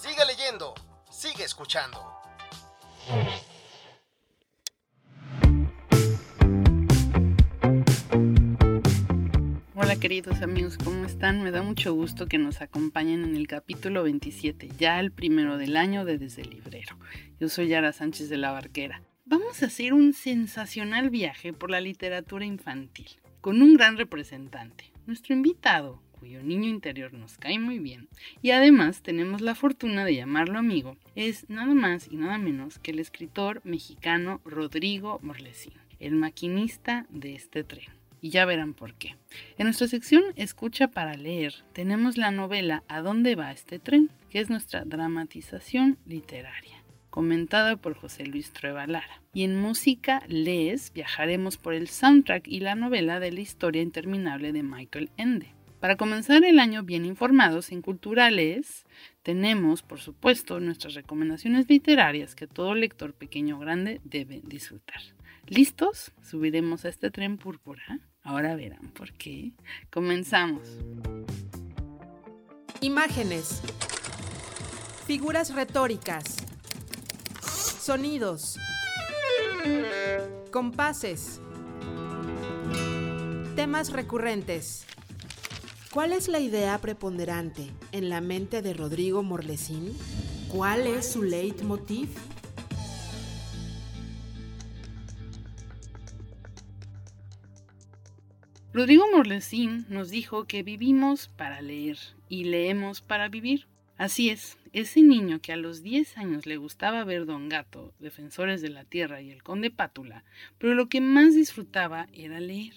Sigue leyendo, sigue escuchando. Hola queridos amigos, ¿cómo están? Me da mucho gusto que nos acompañen en el capítulo 27, ya el primero del año de Desde el Librero. Yo soy Yara Sánchez de la Barquera. Vamos a hacer un sensacional viaje por la literatura infantil, con un gran representante, nuestro invitado, cuyo niño interior nos cae muy bien, y además tenemos la fortuna de llamarlo amigo, es nada más y nada menos que el escritor mexicano Rodrigo Morlesín, el maquinista de este tren. Y ya verán por qué. En nuestra sección Escucha para leer tenemos la novela ¿A dónde va este tren? que es nuestra dramatización literaria comentada por José Luis Trueba Lara. Y en música Les viajaremos por el soundtrack y la novela de la historia interminable de Michael Ende. Para comenzar el año bien informados en Culturales, tenemos, por supuesto, nuestras recomendaciones literarias que todo lector pequeño o grande debe disfrutar. ¿Listos? ¿Subiremos a este tren púrpura? Ahora verán por qué. Comenzamos. Imágenes. Figuras retóricas. Sonidos. Compases. Temas recurrentes. ¿Cuál es la idea preponderante en la mente de Rodrigo Morlesín? ¿Cuál es su leitmotiv? Rodrigo Morlesín nos dijo que vivimos para leer y leemos para vivir. Así es, ese niño que a los 10 años le gustaba ver Don Gato, Defensores de la Tierra y El Conde Pátula, pero lo que más disfrutaba era leer.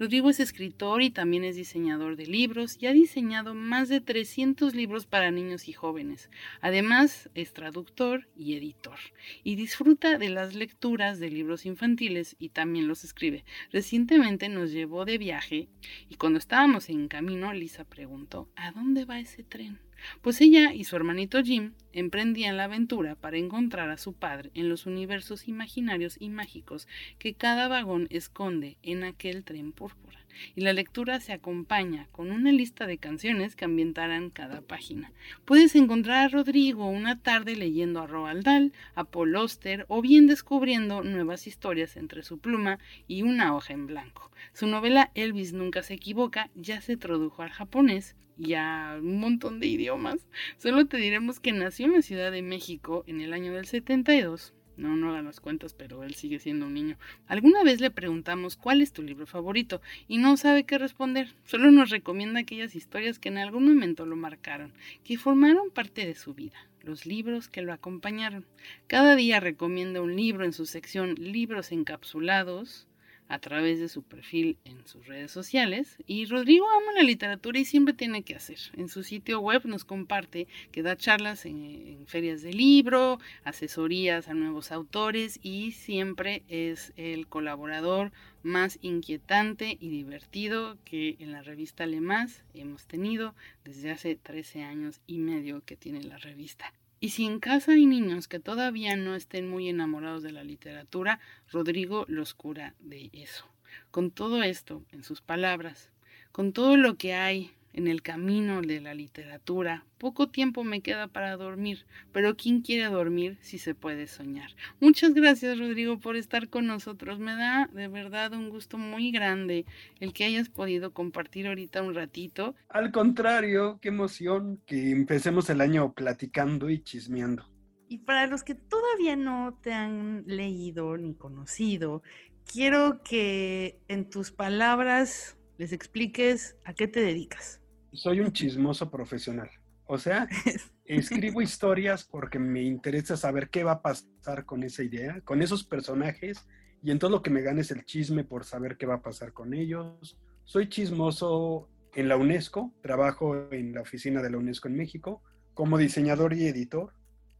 Rodrigo es escritor y también es diseñador de libros y ha diseñado más de 300 libros para niños y jóvenes. Además, es traductor y editor y disfruta de las lecturas de libros infantiles y también los escribe. Recientemente nos llevó de viaje y cuando estábamos en camino, Lisa preguntó, ¿a dónde va ese tren? Pues ella y su hermanito Jim emprendían la aventura para encontrar a su padre en los universos imaginarios y mágicos que cada vagón esconde en aquel tren púrpura. Y la lectura se acompaña con una lista de canciones que ambientarán cada página. Puedes encontrar a Rodrigo una tarde leyendo a Roald Dahl, a Paul Auster o bien descubriendo nuevas historias entre su pluma y una hoja en blanco. Su novela Elvis nunca se equivoca ya se tradujo al japonés y a un montón de idiomas. Solo te diremos que nació en la Ciudad de México en el año del 72 no, no hagan las cuentas, pero él sigue siendo un niño. Alguna vez le preguntamos cuál es tu libro favorito y no sabe qué responder. Solo nos recomienda aquellas historias que en algún momento lo marcaron, que formaron parte de su vida, los libros que lo acompañaron. Cada día recomienda un libro en su sección Libros encapsulados a través de su perfil en sus redes sociales. Y Rodrigo ama la literatura y siempre tiene que hacer. En su sitio web nos comparte que da charlas en, ferias de libro, asesorías a nuevos autores y siempre es el colaborador más inquietante y divertido que en la revista Le Más hemos tenido desde hace 13 años y medio que tiene la revista. Y si en casa hay niños que todavía no estén muy enamorados de la literatura, Rodrigo los cura de eso. Con todo esto, en sus palabras, con todo lo que hay en el camino de la literatura. Poco tiempo me queda para dormir, pero ¿quién quiere dormir si se puede soñar? Muchas gracias Rodrigo por estar con nosotros. Me da de verdad un gusto muy grande el que hayas podido compartir ahorita un ratito. Al contrario, qué emoción que empecemos el año platicando y chismeando. Y para los que todavía no te han leído ni conocido, quiero que en tus palabras les expliques a qué te dedicas soy un chismoso profesional. O sea, escribo historias porque me interesa saber qué va a pasar con esa idea, con esos personajes, y en todo lo que me gane es el chisme por saber qué va a pasar con ellos. Soy chismoso en la UNESCO, trabajo en la oficina de la UNESCO en México, como diseñador y editor.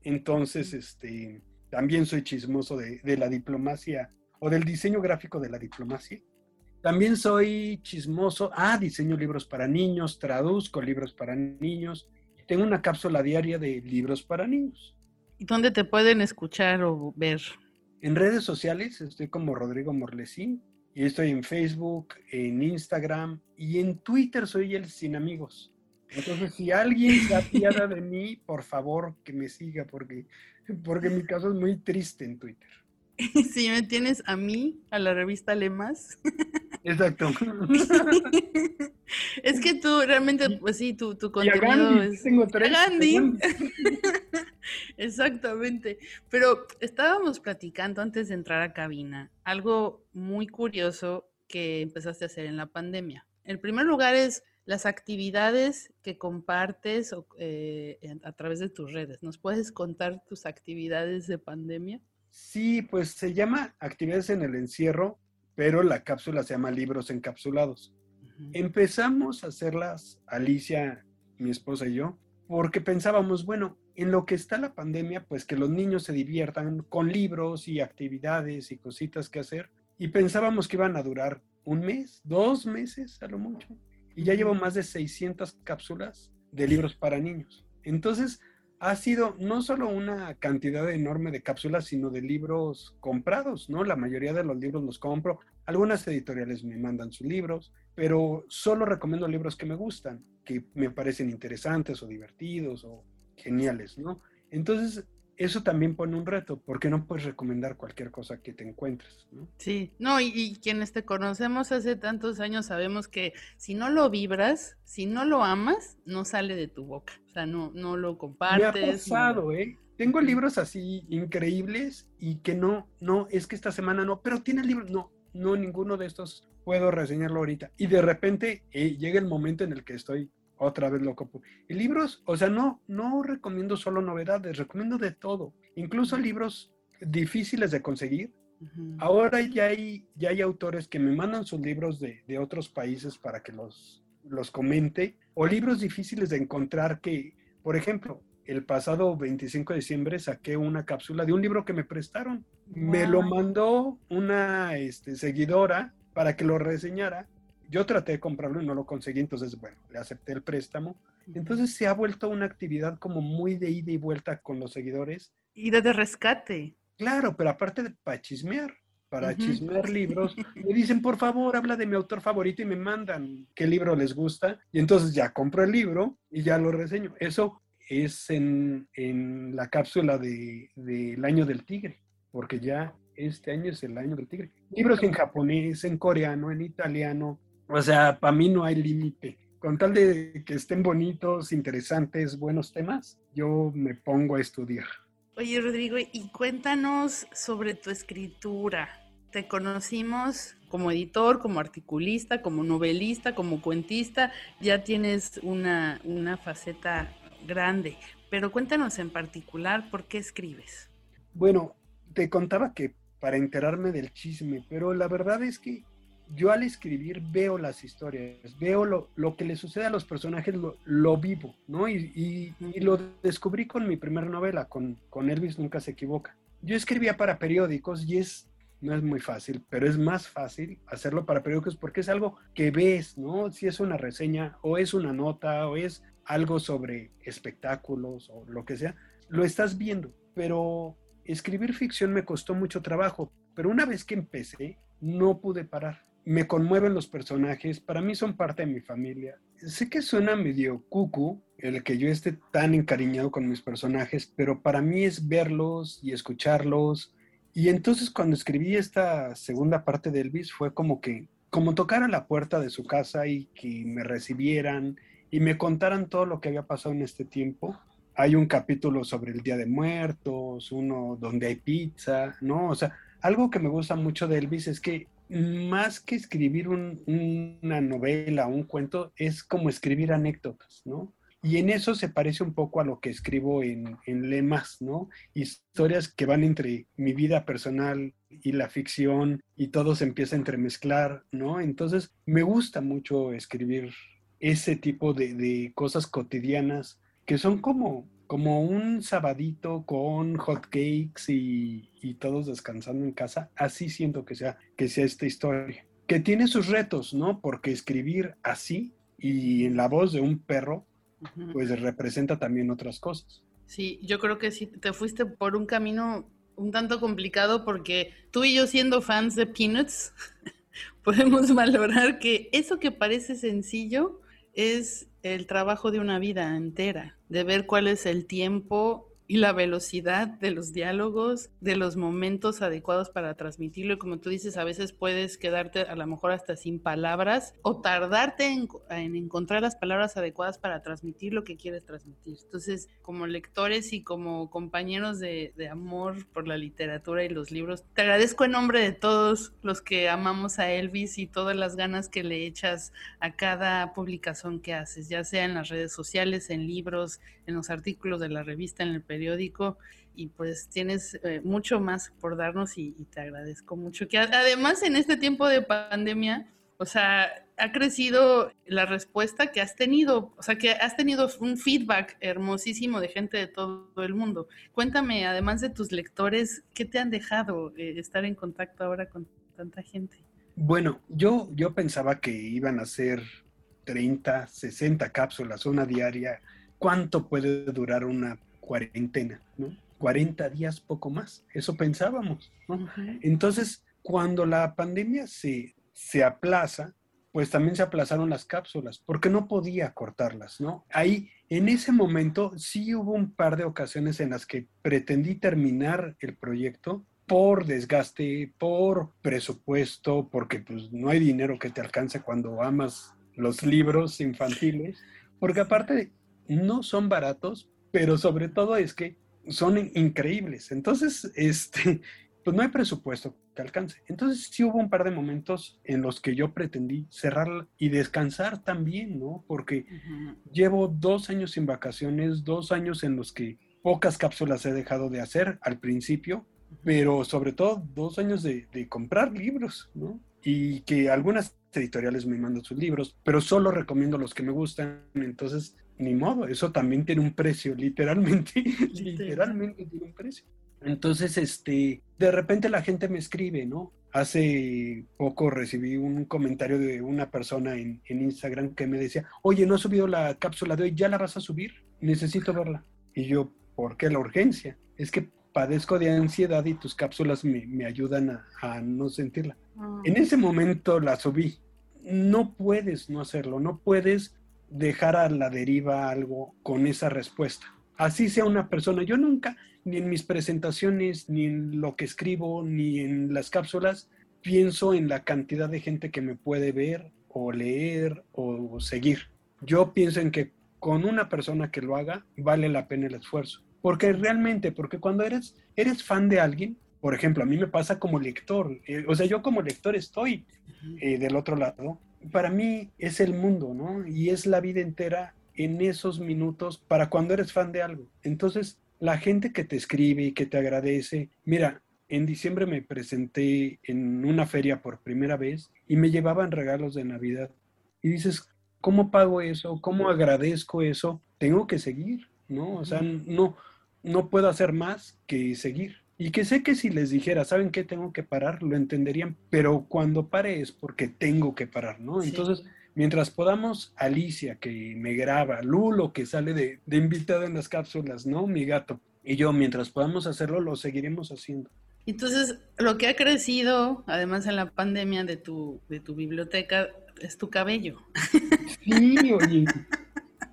Entonces, este, también soy chismoso de, de la diplomacia o del diseño gráfico de la diplomacia. También soy chismoso, ah, diseño libros para niños, traduzco libros para niños. Tengo una cápsula diaria de libros para niños. ¿Y dónde te pueden escuchar o ver? En redes sociales estoy como Rodrigo Morlesín y estoy en Facebook, en Instagram y en Twitter soy el Sin Amigos. Entonces, si alguien se apiada de mí, por favor que me siga porque, porque mi caso es muy triste en Twitter. Si me tienes a mí, a la revista Lemas. Exacto. es que tú realmente, pues sí, tu, tu contenido es. Tengo tres. Gandhi. Exactamente. Pero estábamos platicando antes de entrar a cabina algo muy curioso que empezaste a hacer en la pandemia. El primer lugar es las actividades que compartes eh, a través de tus redes. ¿Nos puedes contar tus actividades de pandemia? Sí, pues se llama actividades en el encierro, pero la cápsula se llama libros encapsulados. Empezamos a hacerlas, Alicia, mi esposa y yo, porque pensábamos, bueno, en lo que está la pandemia, pues que los niños se diviertan con libros y actividades y cositas que hacer. Y pensábamos que iban a durar un mes, dos meses a lo mucho. Y ya llevo más de 600 cápsulas de libros para niños. Entonces, ha sido no solo una cantidad enorme de cápsulas, sino de libros comprados, ¿no? La mayoría de los libros los compro. Algunas editoriales me mandan sus libros, pero solo recomiendo libros que me gustan, que me parecen interesantes o divertidos o geniales, ¿no? Entonces, eso también pone un reto, porque no puedes recomendar cualquier cosa que te encuentres, ¿no? Sí, no, y, quienes te conocemos hace tantos años sabemos que si no lo vibras, si no lo amas, no sale de tu boca, o sea, no, no lo compartes. Me ha pasado, ¿eh? Tengo libros así increíbles y que no, no, es que esta semana no, pero tiene libros, no, no, ninguno de estos puedo reseñarlo ahorita. Y de repente eh, llega el momento en el que estoy otra vez loco. Y libros, o sea, no, no recomiendo solo novedades, recomiendo de todo, incluso libros difíciles de conseguir. Ahora ya hay, ya hay autores que me mandan sus libros de, de, otros países para que los, los comente, o libros difíciles de encontrar que, por ejemplo, el pasado 25 de diciembre saqué una cápsula de un libro que me prestaron. Me lo mandó una este, seguidora para que lo reseñara yo traté de comprarlo y no lo conseguí, entonces, bueno, le acepté el préstamo. Entonces se ha vuelto una actividad como muy de ida y vuelta con los seguidores. Y de, rescate. Claro, pero aparte de para chismear, para chismear libros, me dicen, por favor, habla de mi autor favorito y me mandan qué libro les gusta. Y entonces ya compro el libro y ya lo reseño. Eso es en, en la cápsula del de, año del tigre, porque ya este año es el año del tigre. Libros en japonés, en coreano, en italiano, o sea, para mí no hay límite. Con tal de que estén bonitos, interesantes, buenos temas, yo me pongo a estudiar. Oye, Rodrigo, y cuéntanos sobre tu escritura. Te conocimos como editor, como articulista, como novelista, como cuentista. Ya tienes una, una faceta grande, pero cuéntanos en particular por qué escribes. Bueno, te contaba que para enterarme del chisme, pero la verdad es que yo al escribir veo las historias, veo lo, lo que le sucede a los personajes, lo, lo vivo, ¿no? Y, y, lo descubrí con mi primera novela, con, con Elvis Nunca se equivoca. Yo escribía para periódicos y es, no es muy fácil, pero es más fácil hacerlo para periódicos porque es algo que ves, ¿no? Si es una reseña o es una nota o es algo sobre espectáculos o lo que sea, lo estás viendo, pero escribir ficción me costó mucho trabajo, pero una vez que empecé, no pude parar me conmueven los personajes, para mí son parte de mi familia. Sé que suena medio cucu el que yo esté tan encariñado con mis personajes, pero para mí es verlos y escucharlos. Y entonces cuando escribí esta segunda parte de Elvis fue como que, como tocar a la puerta de su casa y que me recibieran y me contaran todo lo que había pasado en este tiempo. Hay un capítulo sobre el Día de Muertos, uno donde hay pizza, ¿no? O sea, algo que me gusta mucho de Elvis es que más que escribir una novela, un cuento, es como escribir anécdotas, ¿no? Y en eso se parece un poco a lo que escribo en, en Lemas, ¿no? Historias que van entre mi vida personal y la ficción y todo se empieza a entremezclar, ¿no? Entonces, me gusta mucho escribir ese tipo de, de cosas cotidianas que son como, como un sabadito con hot cakes y, y todos descansando en casa. Así siento que sea, que sea esta historia. Que tiene sus retos, ¿no? Porque escribir así y en la voz de un perro, pues representa también otras cosas. Sí, yo creo que sí, te fuiste por un camino un tanto complicado porque tú y yo siendo fans de Peanuts, podemos valorar que eso que parece sencillo es el trabajo de una vida entera, de ver cuál es el tiempo y la velocidad de los diálogos, de los momentos adecuados para transmitirlo. Y como tú dices, a veces puedes quedarte a lo mejor hasta sin palabras o tardarte en, encontrar las palabras adecuadas para transmitir lo que quieres transmitir. Entonces, como lectores y como compañeros de, de amor por la literatura y los libros, te agradezco en nombre de todos los que amamos a Elvis y todas las ganas que le echas a cada publicación que haces, ya sea en las redes sociales, en libros, en los artículos de la revista, en el periódico y pues tienes eh, mucho más por darnos y, te agradezco mucho. Que además en este tiempo de pandemia, o sea, ha crecido la respuesta que has tenido, o sea, que has tenido un feedback hermosísimo de gente de todo el mundo. Cuéntame, además de tus lectores, ¿qué te han dejado eh, estar en contacto ahora con tanta gente? Bueno, yo, yo pensaba que iban a ser 30, 60 cápsulas, una diaria. ¿Cuánto puede durar una cuarentena, ¿no? 40 días, poco más. Eso pensábamos, ¿no? Entonces, cuando la pandemia se, se aplaza, pues también se aplazaron las cápsulas, porque no podía cortarlas, ¿no? Ahí, en ese momento, sí hubo un par de ocasiones en las que pretendí terminar el proyecto por desgaste, por presupuesto, porque pues no hay dinero que te alcance cuando amas los libros infantiles, porque aparte no son baratos, pero sobre todo es que son increíbles. Entonces, este, pues no hay presupuesto que alcance. Entonces sí hubo un par de momentos en los que yo pretendí cerrar y descansar también, ¿no? Porque llevo dos años sin vacaciones, dos años en los que pocas cápsulas he dejado de hacer al principio, pero sobre todo dos años de, de comprar libros, ¿no? Y que algunas editoriales me mandan sus libros, pero solo recomiendo los que me gustan. Entonces, ni modo, eso también tiene un precio, literalmente, literalmente tiene un precio. Entonces, este, de repente la gente me escribe, ¿no? Hace poco recibí un comentario de una persona en, en Instagram que me decía, oye, no he subido la cápsula de hoy, ¿ya la vas a subir? Necesito verla. Y yo, ¿por qué la urgencia? Es que padezco de ansiedad y tus cápsulas me, me ayudan a, a, no sentirla. Ah. En ese momento la subí. No puedes no hacerlo, no puedes dejar a la deriva algo con esa respuesta. Así sea una persona. Yo nunca, ni en mis presentaciones, ni en lo que escribo, ni en las cápsulas, pienso en la cantidad de gente que me puede ver o leer o seguir. Yo pienso en que con una persona que lo haga vale la pena el esfuerzo. Porque realmente, porque cuando eres, eres fan de alguien, por ejemplo, a mí me pasa como lector, eh, o sea, yo como lector estoy eh, del otro lado para mí es el mundo, ¿no? Y es la vida entera en esos minutos para cuando eres fan de algo. Entonces, la gente que te escribe y que te agradece, mira, en diciembre me presenté en una feria por primera vez y me llevaban regalos de Navidad. Y dices, ¿cómo pago eso? ¿Cómo agradezco eso? Tengo que seguir, ¿no? O sea, no, no puedo hacer más que seguir. Y que sé que si les dijera, ¿saben qué? Tengo que parar, lo entenderían, pero cuando pare es porque tengo que parar, ¿no? Entonces, mientras podamos, Alicia, que me graba, Lulo, que sale de, de invitado en las cápsulas, ¿no? Mi gato. Y yo, mientras podamos hacerlo, lo seguiremos haciendo. Entonces, lo que ha crecido, además en la pandemia de tu, de tu biblioteca, es tu cabello. Sí, oye.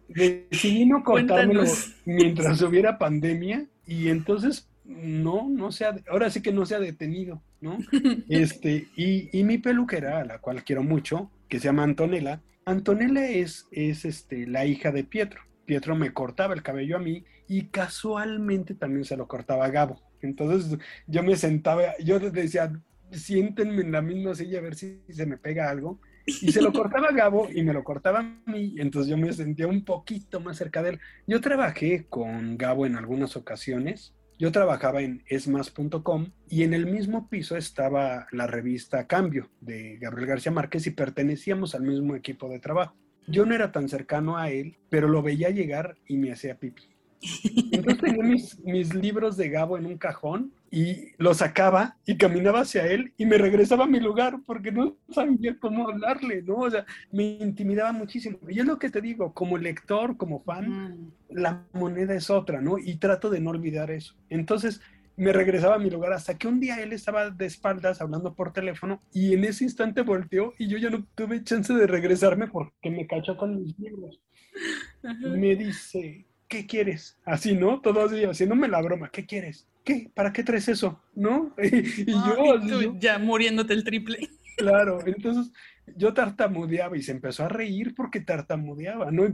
Decidí no cortármelo mientras hubiera pandemia y entonces no, no se ha, ahora sí que no se ha detenido, ¿no? Este, y, y, mi peluquera, a la cual quiero mucho, que se llama Antonella, Antonella es, es este, la hija de Pietro. Pietro me cortaba el cabello a mí y casualmente también se lo cortaba a Gabo. Entonces yo me sentaba, yo decía, siéntenme en la misma silla a ver si se me pega algo. Y se lo cortaba a Gabo y me lo cortaba a mí, entonces yo me sentía un poquito más cerca de él. Yo trabajé con Gabo en algunas ocasiones, yo trabajaba en esmas.com y en el mismo piso estaba la revista Cambio de Gabriel García Márquez y pertenecíamos al mismo equipo de trabajo. Yo no era tan cercano a él, pero lo veía llegar y me hacía pipí. Entonces tenía mis, mis libros de Gabo en un cajón y lo sacaba y caminaba hacia él y me regresaba a mi lugar porque no sabía cómo hablarle, ¿no? O sea, me intimidaba muchísimo. Y es lo que te digo, como lector, como fan, Mm. la moneda es otra, ¿no? Y trato de no olvidar eso. Entonces me regresaba a mi lugar hasta que un día él estaba de espaldas hablando por teléfono y en ese instante volteó y yo ya no tuve chance de regresarme porque me cachó con mis libros. Ajá. Me dice, ¿qué quieres? Así, ¿no? Todo así, haciéndome la broma, ¿qué quieres? ¿Qué? ¿Para qué traes eso? ¿No? Y, y yo, tú ya muriéndote el triple. claro, entonces yo tartamudeaba y se empezó a reír porque tartamudeaba, ¿no?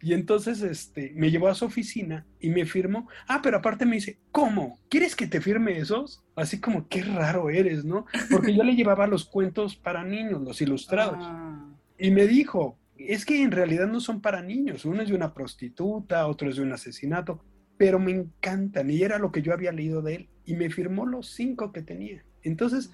Y entonces este, me llevó a su oficina y me firmó. Ah, pero aparte me dice, ¿cómo? ¿Quieres que te firme esos? Así como, qué raro eres, ¿no? Porque yo le llevaba los cuentos para niños, los ilustrados. Ah. Y me dijo, es que en realidad no son para niños, uno es de una prostituta, otro es de un asesinato, pero me encantan y era lo que yo había leído de él y me firmó los cinco que tenía. Entonces,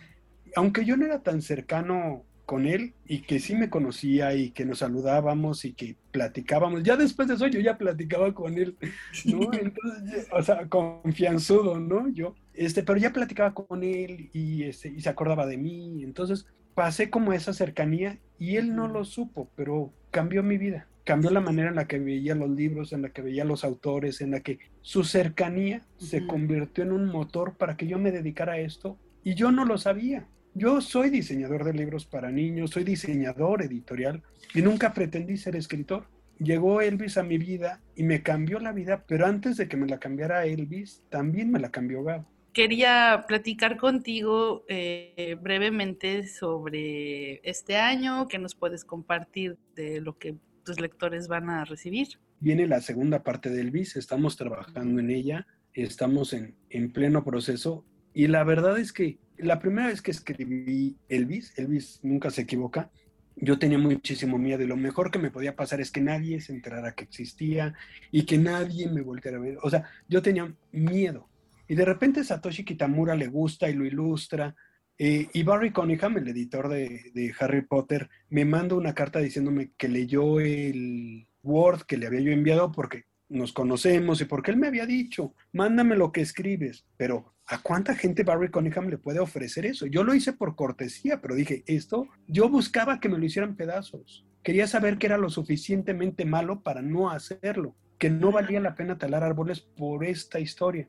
aunque yo no era tan cercano con él y que sí me conocía y que nos saludábamos y que platicábamos, ya después de eso yo ya platicaba con él, ¿no? Entonces, o sea, confianzudo, ¿no? Yo, este, pero ya platicaba con él y, este, y se acordaba de mí, entonces pasé como esa cercanía y él no lo supo, pero cambió mi vida. Cambió la manera en la que veía los libros, en la que veía los autores, en la que su cercanía se convirtió en un motor para que yo me dedicara a esto y yo no lo sabía. Yo soy diseñador de libros para niños, soy diseñador editorial y nunca pretendí ser escritor. Llegó Elvis a mi vida y me cambió la vida, pero antes de que me la cambiara Elvis, también me la cambió Gabo. Quería platicar contigo eh, brevemente sobre este año, que nos puedes compartir de lo que tus lectores van a recibir. Viene la segunda parte de Elvis, estamos trabajando en ella, estamos en, en pleno proceso y la verdad es que la primera vez que escribí Elvis, Elvis nunca se equivoca, yo tenía muchísimo miedo y lo mejor que me podía pasar es que nadie se enterara que existía y que nadie me volteara a ver. O sea, yo tenía miedo. Y de repente Satoshi Kitamura le gusta y lo ilustra. eh, y Barry Cunningham, el editor de, de Harry Potter, me manda una carta diciéndome que leyó el Word que le había yo enviado porque nos conocemos y porque él me había dicho, mándame lo que escribes. Pero ¿a cuánta gente Barry Cunningham le puede ofrecer eso? Yo lo hice por cortesía, pero dije, esto, yo buscaba que me lo hicieran pedazos. Quería saber que era lo suficientemente malo para no hacerlo, que no valía la pena talar árboles por esta historia.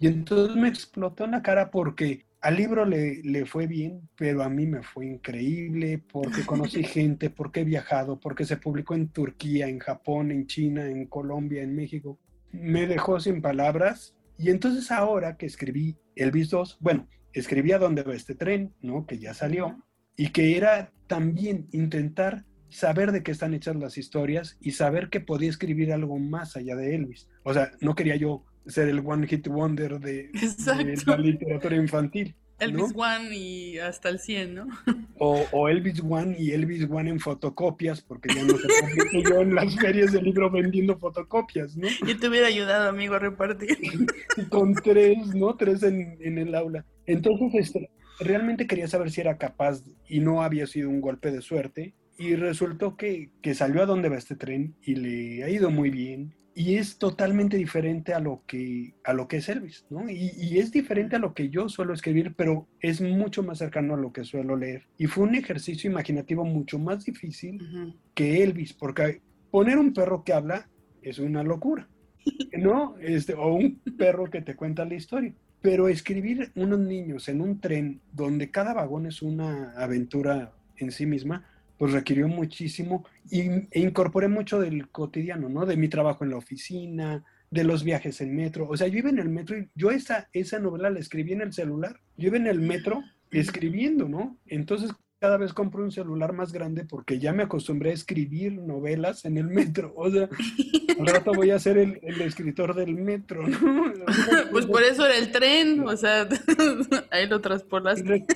Y entonces me explotó en la cara porque al libro le, le fue bien, pero a mí me fue increíble porque conocí gente, porque he viajado, porque se publicó en Turquía, en Japón, en China, en Colombia, en México. Me dejó sin palabras. Y entonces ahora que escribí Elvis 2, bueno, escribí a dónde va este tren, ¿no? Que ya salió. Y que era también intentar saber de qué están hechas las historias y saber que podía escribir algo más allá de Elvis. O sea, no quería yo ser el one hit wonder de, la literatura infantil. Elvis ¿no? One y hasta el 100, ¿no? O, o Elvis One y Elvis One en fotocopias, porque ya no se yo en las ferias de libro vendiendo fotocopias, ¿no? Yo te hubiera ayudado, amigo, a repartir. Con tres, ¿no? Tres en, en el aula. Entonces, este, realmente quería saber si era capaz y no había sido un golpe de suerte. Y resultó que, que salió a donde va este tren y le ha ido muy bien. Y es totalmente diferente a lo que, a lo que es Elvis, ¿no? Y, y es diferente a lo que yo suelo escribir, pero es mucho más cercano a lo que suelo leer. Y fue un ejercicio imaginativo mucho más difícil Ujú. que Elvis, porque poner un perro que habla es una locura, ¿no? Este, o un perro que te cuenta la historia. Pero escribir unos niños en un tren donde cada vagón es una aventura en sí misma, pues requirió muchísimo y, e incorporé mucho del cotidiano, ¿no? De mi trabajo en la oficina, de los viajes en metro. O sea, yo iba en el metro y yo esa, esa novela la escribí en el celular. Yo iba en el metro escribiendo, ¿no? Entonces cada vez compro un celular más grande porque ya me acostumbré a escribir novelas en el metro. O sea, al rato voy a ser el, el escritor del metro, ¿no? Pues por eso era el tren, o sea, ahí lo re-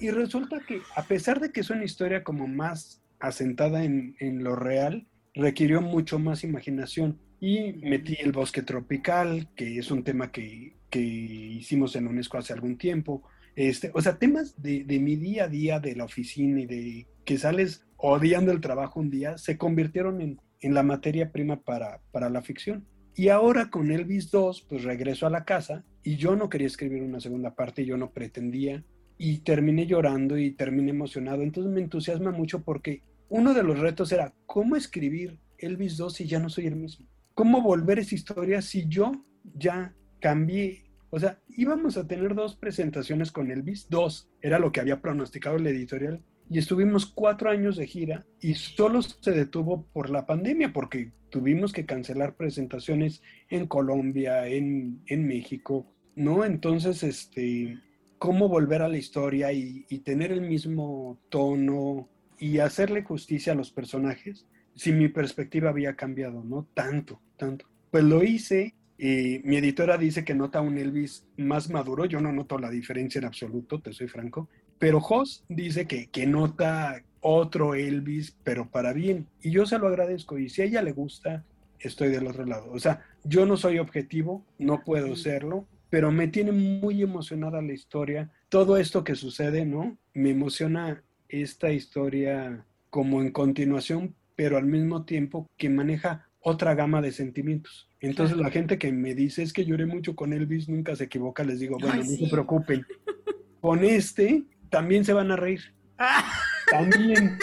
y- y resulta que a pesar de que es una historia como más asentada en, en lo real, requirió mucho más imaginación. Y metí el bosque tropical, que es un tema que, que hicimos en UNESCO hace algún tiempo. Este, o sea, temas de, mi día a día de la oficina y de que sales odiando el trabajo un día, se convirtieron en, en la materia prima para, para la ficción. Y ahora con Elvis 2, pues regreso a la casa y yo no quería escribir una segunda parte, yo no pretendía y terminé llorando y terminé emocionado. Entonces me entusiasma mucho porque uno de los retos era cómo escribir Elvis 2 si ya no soy el mismo. ¿Cómo volver esa historia si yo ya cambié? O sea, íbamos a tener dos presentaciones con Elvis, dos, era lo que había pronosticado el editorial, y estuvimos cuatro años de gira y solo se detuvo por la pandemia porque tuvimos que cancelar presentaciones en Colombia, en, en México, ¿no? Entonces, este, ¿cómo volver a la historia y, y, tener el mismo tono y hacerle justicia a los personajes si mi perspectiva había cambiado, ¿no? Tanto, tanto. Pues lo hice. Y mi editora dice que nota un Elvis más maduro. Yo no noto la diferencia en absoluto, te soy franco. Pero Hoss dice que, que nota otro Elvis, pero para bien. Y yo se lo agradezco. Y si a ella le gusta, estoy del otro lado. O sea, yo no soy objetivo, no puedo serlo, pero me tiene muy emocionada la historia. Todo esto que sucede, ¿no? Me emociona esta historia como en continuación, pero al mismo tiempo que maneja otra gama de sentimientos. Entonces la gente que me dice es que lloré mucho con Elvis, nunca se equivoca, les digo, bueno, Ay, no sí. se preocupen. Con este también se van a reír. También.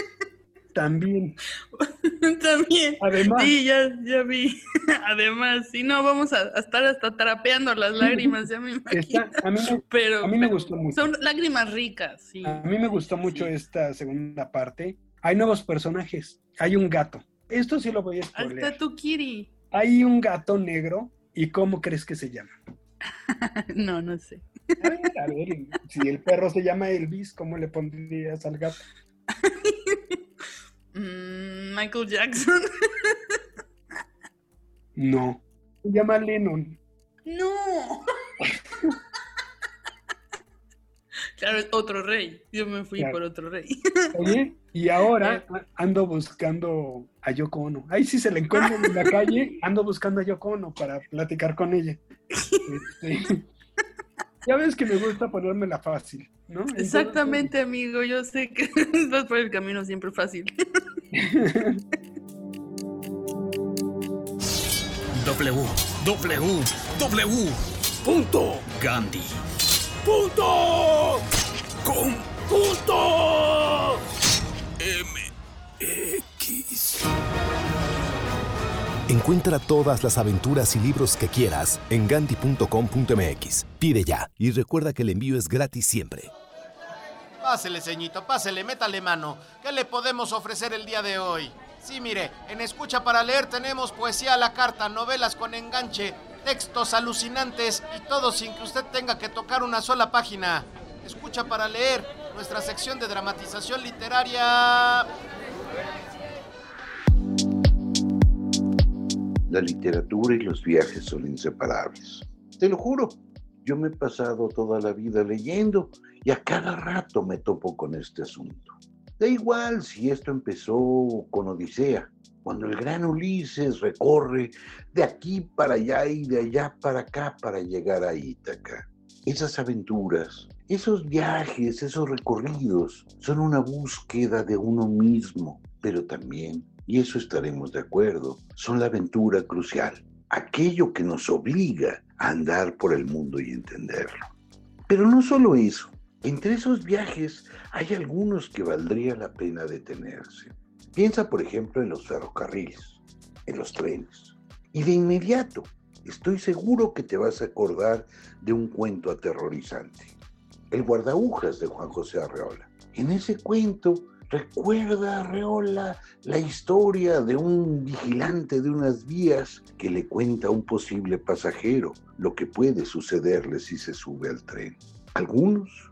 También. También. Además. Sí, ya, ya vi. Además, si no, vamos a, a, estar hasta trapeando las lágrimas, ya me imagino. Está, a mí, me, pero, a mí me gustó mucho. Son lágrimas ricas, sí. A mí me gustó mucho sí. esta segunda parte. Hay nuevos personajes. Hay un gato. Esto sí lo voy a spoiler. Hasta tu Kiri. Hay un gato negro. ¿Y cómo crees que se llama? no, no sé. A ver, a ver, si el perro se llama Elvis, ¿cómo le pondrías al gato? mm, Michael Jackson. no. Se llama Lennon. No. Claro, es otro rey. Yo me fui claro. por otro rey. Oye, y ahora ando buscando a Yoko Ono. Ahí sí se la encuentro en la calle, ando buscando a Yoko Ono para platicar con ella. Este, ya ves que me gusta ponérmela fácil, ¿no? Entonces, Exactamente, amigo. Yo sé que vas por el camino siempre fácil. w, W, W. Punto. Gandhi. Punto. MX. Encuentra todas las aventuras y libros que quieras en ganti.com.mx. Pide ya y recuerda que el envío es gratis siempre. Pásele, ceñito, pásele, métale mano. ¿Qué le podemos ofrecer el día de hoy? Sí, mire, en Escucha para Leer tenemos poesía a la carta, novelas con enganche, textos alucinantes y todo sin que usted tenga que tocar una sola página. Escucha para Leer, nuestra sección de dramatización literaria. La literatura y los viajes son inseparables. Te lo juro, yo me he pasado toda la vida leyendo y a cada rato me topo con este asunto. Da igual si esto empezó con Odisea, cuando el gran Ulises recorre de aquí para allá y de allá para acá para llegar a Ítaca. Esas aventuras, esos viajes, esos recorridos son una búsqueda de uno mismo, pero también y eso estaremos de acuerdo, son la aventura crucial, aquello que nos obliga a andar por el mundo y entenderlo. Pero no solo eso, entre esos viajes hay algunos que valdría la pena detenerse. Piensa, por ejemplo, en los ferrocarriles, en los trenes. Y de inmediato, estoy seguro que te vas a acordar de un cuento aterrorizante. El guardaújas de Juan José Arreola. En ese cuento, Recuerda, Arreola, la historia de un vigilante de unas vías que le cuenta a un posible pasajero lo que puede sucederle si se sube al tren. Algunos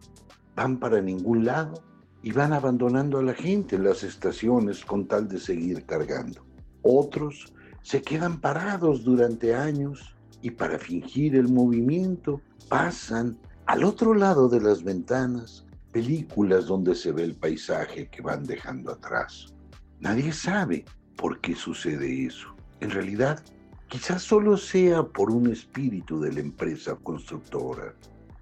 van para ningún lado y van abandonando a la gente en las estaciones con tal de seguir cargando. Otros se quedan parados durante años y para fingir el movimiento pasan al otro lado de las ventanas películas donde se ve el paisaje que van dejando atrás. Nadie sabe por qué sucede eso. En realidad, quizás solo sea por un espíritu de la empresa constructora.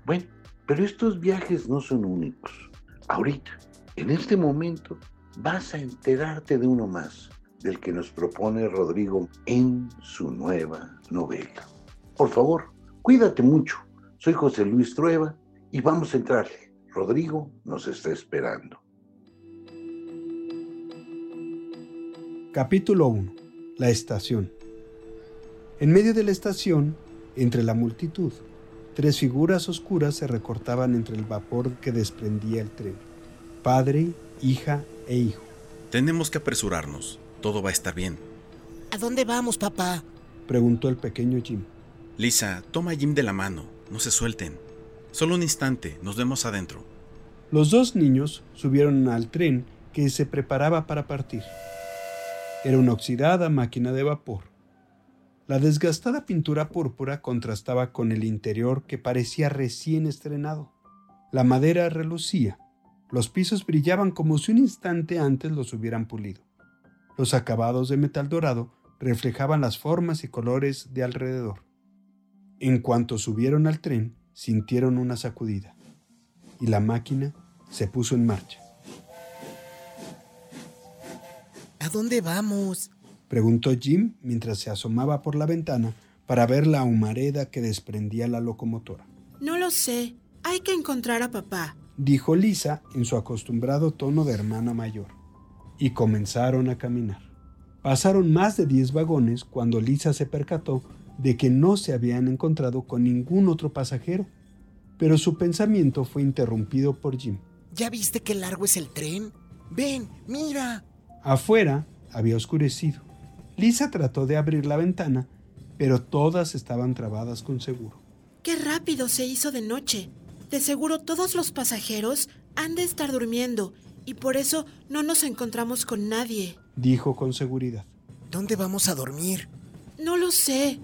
Bueno, Pero estos viajes no son únicos. Ahorita, en este momento, vas a enterarte de uno más, del que nos propone Rodrigo en su nueva novela. Por favor, cuídate mucho. Soy José Luis Trueba y vamos a entrarle. Rodrigo nos está esperando. Capítulo 1. La estación. En medio de la estación, entre la multitud, tres figuras oscuras se recortaban entre el vapor que desprendía el tren. Padre, hija e hijo. Tenemos que apresurarnos. Todo va a estar bien. ¿A dónde vamos, papá? Preguntó el pequeño Jim. Lisa, toma a Jim de la mano. No se suelten. Solo un instante. Nos vemos adentro. Los dos niños subieron al tren que se preparaba para partir. Era una oxidada máquina de vapor. La desgastada pintura púrpura contrastaba con el interior que parecía recién estrenado. La madera relucía. Los pisos brillaban como si un instante antes los hubieran pulido. Los acabados de metal dorado reflejaban las formas y colores de alrededor. En cuanto subieron al tren, sintieron una sacudida y la máquina se puso en marcha. ¿A dónde vamos? preguntó Jim mientras se asomaba por la ventana para ver la humareda que desprendía la locomotora. No lo sé. Hay que encontrar a papá, dijo Lisa en su acostumbrado tono de hermana mayor. Y comenzaron a caminar. Pasaron más de diez vagones cuando Lisa se percató de que no se habían encontrado con ningún otro pasajero, pero su pensamiento fue interrumpido por Jim. ¿Ya viste qué largo es el tren? Ven, mira. Afuera había oscurecido. Lisa trató de abrir la ventana, pero todas estaban trabadas con seguro. ¡Qué rápido se hizo de noche! De seguro todos los pasajeros han de estar durmiendo y por eso no nos encontramos con nadie, dijo con seguridad. ¿Dónde vamos a dormir? No lo sé.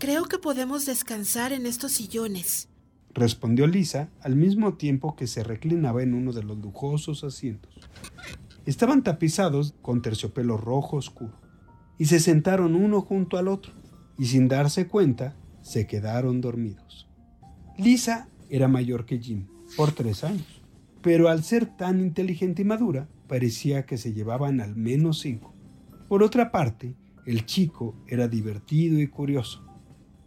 Creo que podemos descansar en estos sillones, respondió Lisa al mismo tiempo que se reclinaba en uno de los lujosos asientos. Estaban tapizados con terciopelo rojo oscuro y se sentaron uno junto al otro y sin darse cuenta se quedaron dormidos. Lisa era mayor que Jim por tres años, pero al ser tan inteligente y madura parecía que se llevaban al menos cinco. Por otra parte, el chico era divertido y curioso,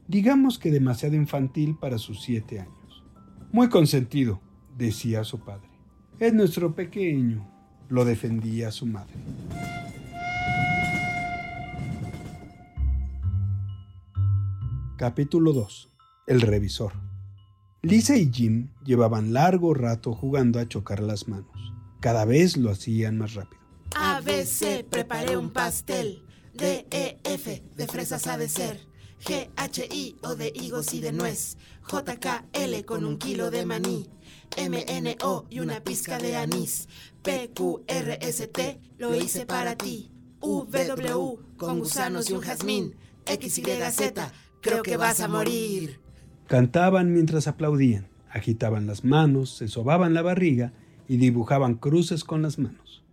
digamos que demasiado infantil para sus siete años. Muy consentido, decía su padre. Es nuestro pequeño, lo defendía su madre. Capítulo 2. El revisor. Lisa y Jim llevaban largo rato jugando a chocar las manos. Cada vez lo hacían más rápido. A, B, C, preparé un pastel. D, E, F, de fresas ha de ser. G, H, I, O de higos y de nuez. J, K, L con un kilo de maní. M, N, O y una pizca de anís. P, Q, R, S, T, lo hice para ti. U, V, W, con gusanos y un jazmín. X, Y, Z, creo que vas a morir. Cantaban mientras aplaudían, agitaban las manos, se sobaban la barriga y dibujaban cruces con las manos.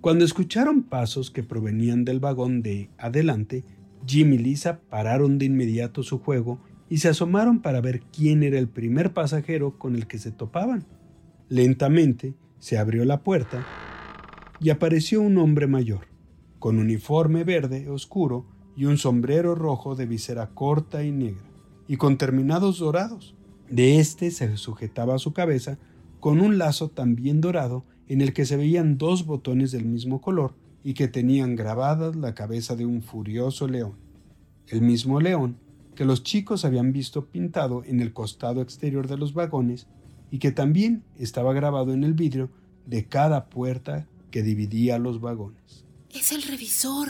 Cuando escucharon pasos que provenían del vagón de adelante, Jim y Lisa pararon de inmediato su juego y se asomaron para ver quién era el primer pasajero con el que se topaban. Lentamente se abrió la puerta y apareció un hombre mayor, con uniforme verde oscuro y un sombrero rojo de visera corta y negra, y con terminados dorados. De este se sujetaba a su cabeza con un lazo también dorado en el que se veían dos botones del mismo color y que tenían grabadas la cabeza de un furioso león. El mismo león que los chicos habían visto pintado en el costado exterior de los vagones y que también estaba grabado en el vidrio de cada puerta que dividía los vagones. Es el revisor,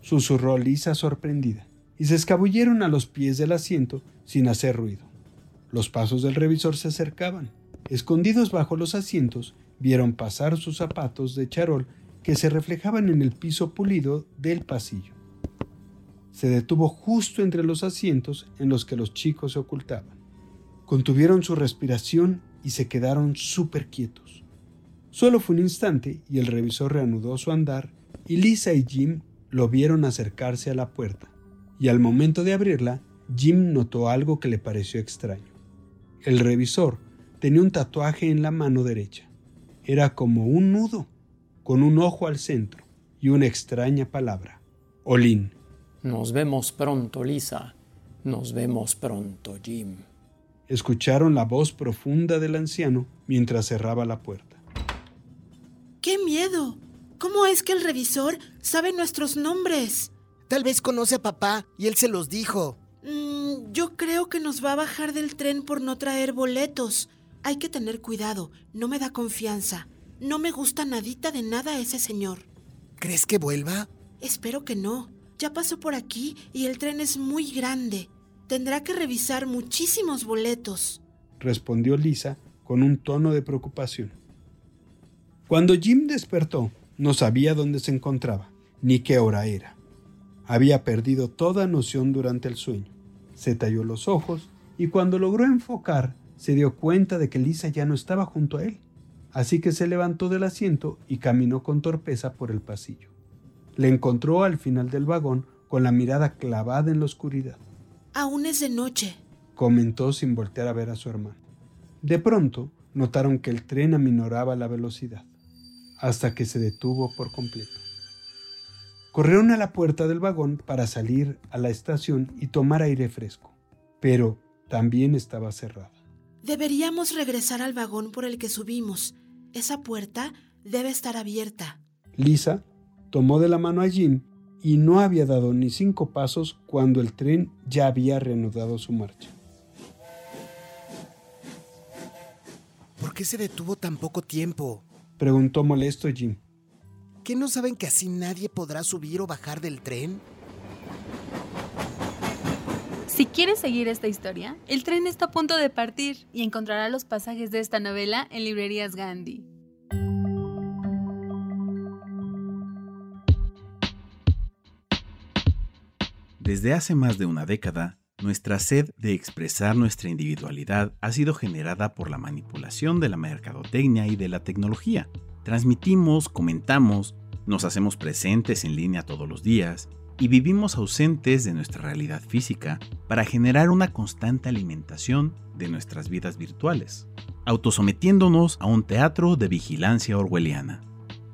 susurró Lisa sorprendida, y se escabulleron a los pies del asiento sin hacer ruido. Los pasos del revisor se acercaban. Escondidos bajo los asientos, vieron pasar sus zapatos de charol que se reflejaban en el piso pulido del pasillo. Se detuvo justo entre los asientos en los que los chicos se ocultaban. Contuvieron su respiración y se quedaron súper quietos. Solo fue un instante y el revisor reanudó su andar y Lisa y Jim lo vieron acercarse a la puerta. Y al momento de abrirla, Jim notó algo que le pareció extraño. El revisor tenía un tatuaje en la mano derecha. Era como un nudo, con un ojo al centro y una extraña palabra, Olin. Nos vemos pronto, Lisa. Nos vemos pronto, Jim. Escucharon la voz profunda del anciano mientras cerraba la puerta. ¡Qué miedo! ¿Cómo es que el revisor sabe nuestros nombres? Tal vez conoce a papá y él se los dijo. Mm, yo creo que nos va a bajar del tren por no traer boletos. Hay que tener cuidado. No me da confianza. No me gusta nadita de nada ese señor. ¿Crees que vuelva? Espero que no. Ya pasó por aquí y el tren es muy grande. Tendrá que revisar muchísimos boletos. Respondió Lisa con un tono de preocupación. Cuando Jim despertó, no sabía dónde se encontraba, ni qué hora era. Había perdido toda noción durante el sueño. Se talló los ojos y cuando logró enfocar, se dio cuenta de que Lisa ya no estaba junto a él. Así que se levantó del asiento y caminó con torpeza por el pasillo. Le encontró al final del vagón con la mirada clavada en la oscuridad. Aún es de noche, comentó sin voltear a ver a su hermano. De pronto notaron que el tren aminoraba la velocidad, hasta que se detuvo por completo. Corrieron a la puerta del vagón para salir a la estación y tomar aire fresco, pero también estaba cerrada. Deberíamos regresar al vagón por el que subimos. Esa puerta debe estar abierta. Lisa tomó de la mano a Jim y no había dado ni cinco pasos cuando el tren ya había reanudado su marcha. ¿Por qué se detuvo tan poco tiempo? Preguntó molesto Jim. ¿Qué no saben que así nadie podrá subir o bajar del tren? Si quieres seguir esta historia, el tren está a punto de partir y encontrará los pasajes de esta novela en librerías Gandhi. Desde hace más de una década, nuestra sed de expresar nuestra individualidad ha sido generada por la manipulación de la mercadotecnia y de la tecnología. Transmitimos, comentamos, nos hacemos presentes en línea todos los días y vivimos ausentes de nuestra realidad física para generar una constante alimentación de nuestras vidas virtuales, autosometiéndonos a un teatro de vigilancia orwelliana.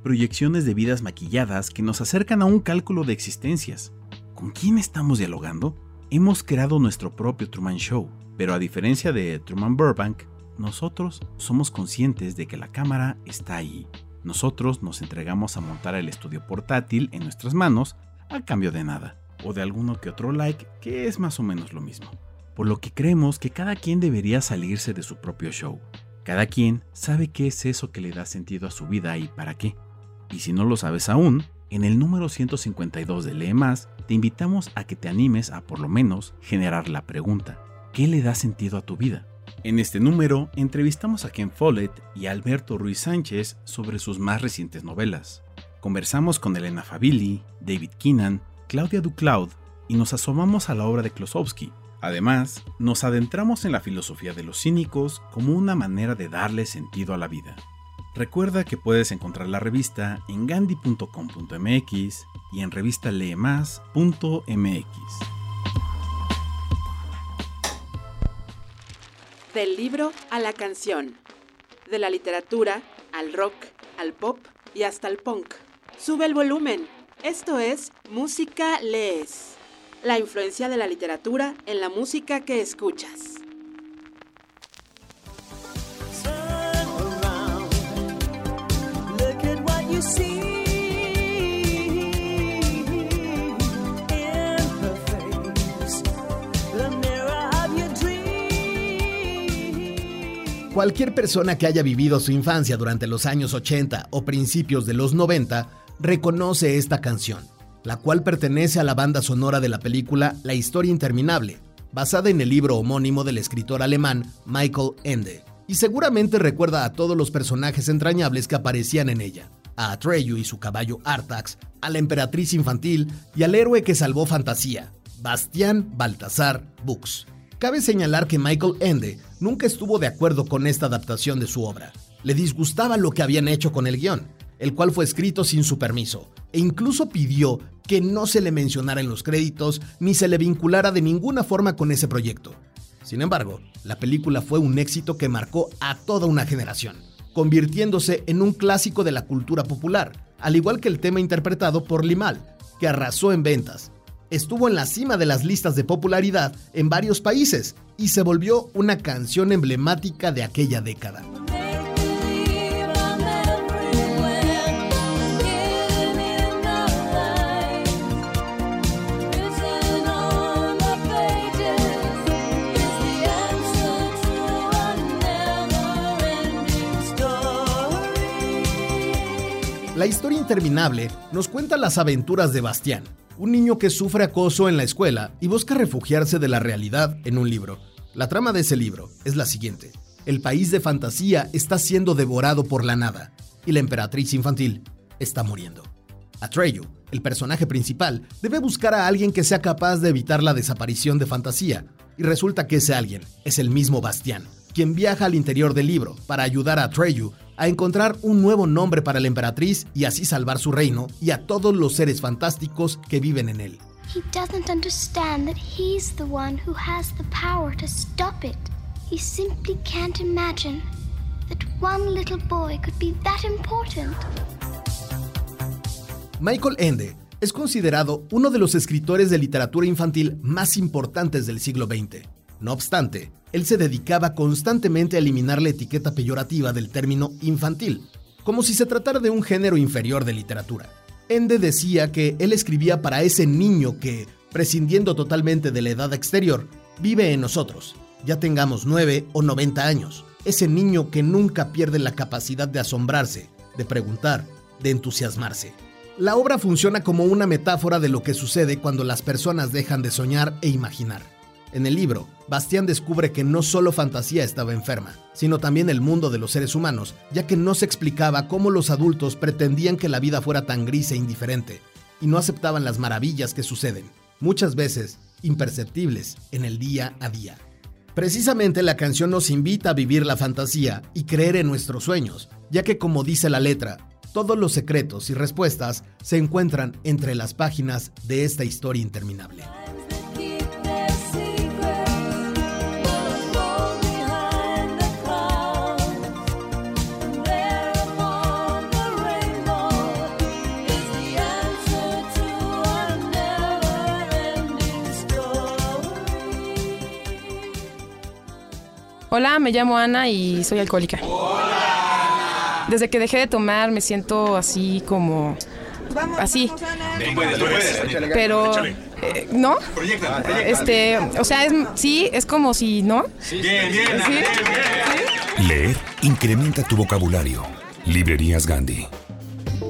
Proyecciones de vidas maquilladas que nos acercan a un cálculo de existencias. ¿Con quién estamos dialogando? Hemos creado nuestro propio Truman Show, pero a diferencia de Truman Burbank, nosotros somos conscientes de que la cámara está ahí. Nosotros nos entregamos a montar el estudio portátil en nuestras manos al cambio de nada, o de alguno que otro like, que es más o menos lo mismo. Por lo que creemos que cada quien debería salirse de su propio show. Cada quien sabe qué es eso que le da sentido a su vida y para qué. Y si no lo sabes aún, en el número 152 de Lee Más, te invitamos a que te animes a por lo menos generar la pregunta, ¿qué le da sentido a tu vida? En este número entrevistamos a Ken Follett y Alberto Ruiz Sánchez sobre sus más recientes novelas. Conversamos con Elena Favilli, David Keenan, Claudia Ducloud y nos asomamos a la obra de Klosowski. Además, nos adentramos en la filosofía de los cínicos como una manera de darle sentido a la vida. Recuerda que puedes encontrar la revista en gandhi.com.mx y en revistaleemas.mx. Del libro a la canción. De la literatura al rock, al pop y hasta al punk. Sube el volumen. Esto es Música Lees. La influencia de la literatura en la música que escuchas. Cualquier persona que haya vivido su infancia durante los años 80 o principios de los 90 reconoce esta canción, la cual pertenece a la banda sonora de la película La historia interminable, basada en el libro homónimo del escritor alemán Michael Ende, y seguramente recuerda a todos los personajes entrañables que aparecían en ella, a Atreyu y su caballo Artax, a la emperatriz infantil y al héroe que salvó Fantasía, Bastián Baltasar Bux. Cabe señalar que Michael Ende nunca estuvo de acuerdo con esta adaptación de su obra. Le disgustaba lo que habían hecho con el guion, el cual fue escrito sin su permiso, e incluso pidió que no se le mencionara en los créditos ni se le vinculara de ninguna forma con ese proyecto. Sin embargo, la película fue un éxito que marcó a toda una generación, convirtiéndose en un clásico de la cultura popular, al igual que el tema interpretado por Limal, que arrasó en ventas. Estuvo en la cima de las listas de popularidad en varios países y se volvió una canción emblemática de aquella década. La historia interminable nos cuenta las aventuras de Bastián, un niño que sufre acoso en la escuela y busca refugiarse de la realidad en un libro. La trama de ese libro es la siguiente. El país de fantasía está siendo devorado por la nada y la emperatriz infantil está muriendo. Atreyu, el personaje principal, debe buscar a alguien que sea capaz de evitar la desaparición de fantasía y resulta que ese alguien es el mismo Bastián, quien viaja al interior del libro para ayudar a Atreyu a encontrar un nuevo nombre para la emperatriz y así salvar su reino y a todos los seres fantásticos que viven en él. He doesn't understand that he's the one who has the power to stop it. He simply can't imagine that one little boy could be that important. Michael Ende es considerado uno de los escritores de literatura infantil más importantes del siglo XX. No obstante, él se dedicaba constantemente a eliminar la etiqueta peyorativa del término infantil, como si se tratara de un género inferior de literatura. Ende decía que él escribía para ese niño que, prescindiendo totalmente de la edad exterior, vive en nosotros, ya tengamos 9 o 90 años. Ese niño que nunca pierde la capacidad de asombrarse, de preguntar, de entusiasmarse. La obra funciona como una metáfora de lo que sucede cuando las personas dejan de soñar e imaginar. En el libro, Bastián descubre que no solo fantasía estaba enferma, sino también el mundo de los seres humanos, ya que no se explicaba cómo los adultos pretendían que la vida fuera tan gris e indiferente, y no aceptaban las maravillas que suceden, muchas veces imperceptibles, en el día a día. Precisamente la canción nos invita a vivir la fantasía y creer en nuestros sueños, ya que como dice la letra, todos los secretos y respuestas se encuentran entre las páginas de esta historia interminable. Hola, me llamo Ana y soy alcohólica. Desde que dejé de tomar me siento así como... Así. Pero... eh, ¿No? Este, o sea, es, sí, es como si, ¿no? Bien, bien, Sí. Leer incrementa tu vocabulario. Librerías Gandhi.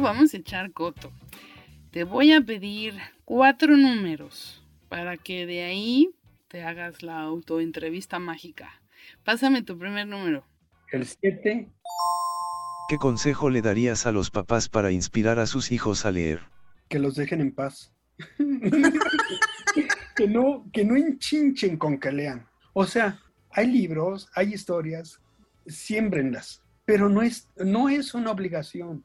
Vamos a echar coto. Te voy a pedir cuatro números para que de ahí te hagas la autoentrevista mágica. Pásame tu primer número. El 7, ¿Qué consejo le darías a los papás para inspirar a sus hijos a leer? que los dejen en paz. que, no, que no enchinchen con que lean. O sea, hay libros, hay historias, siémbrenlas, pero no es, no es una obligación.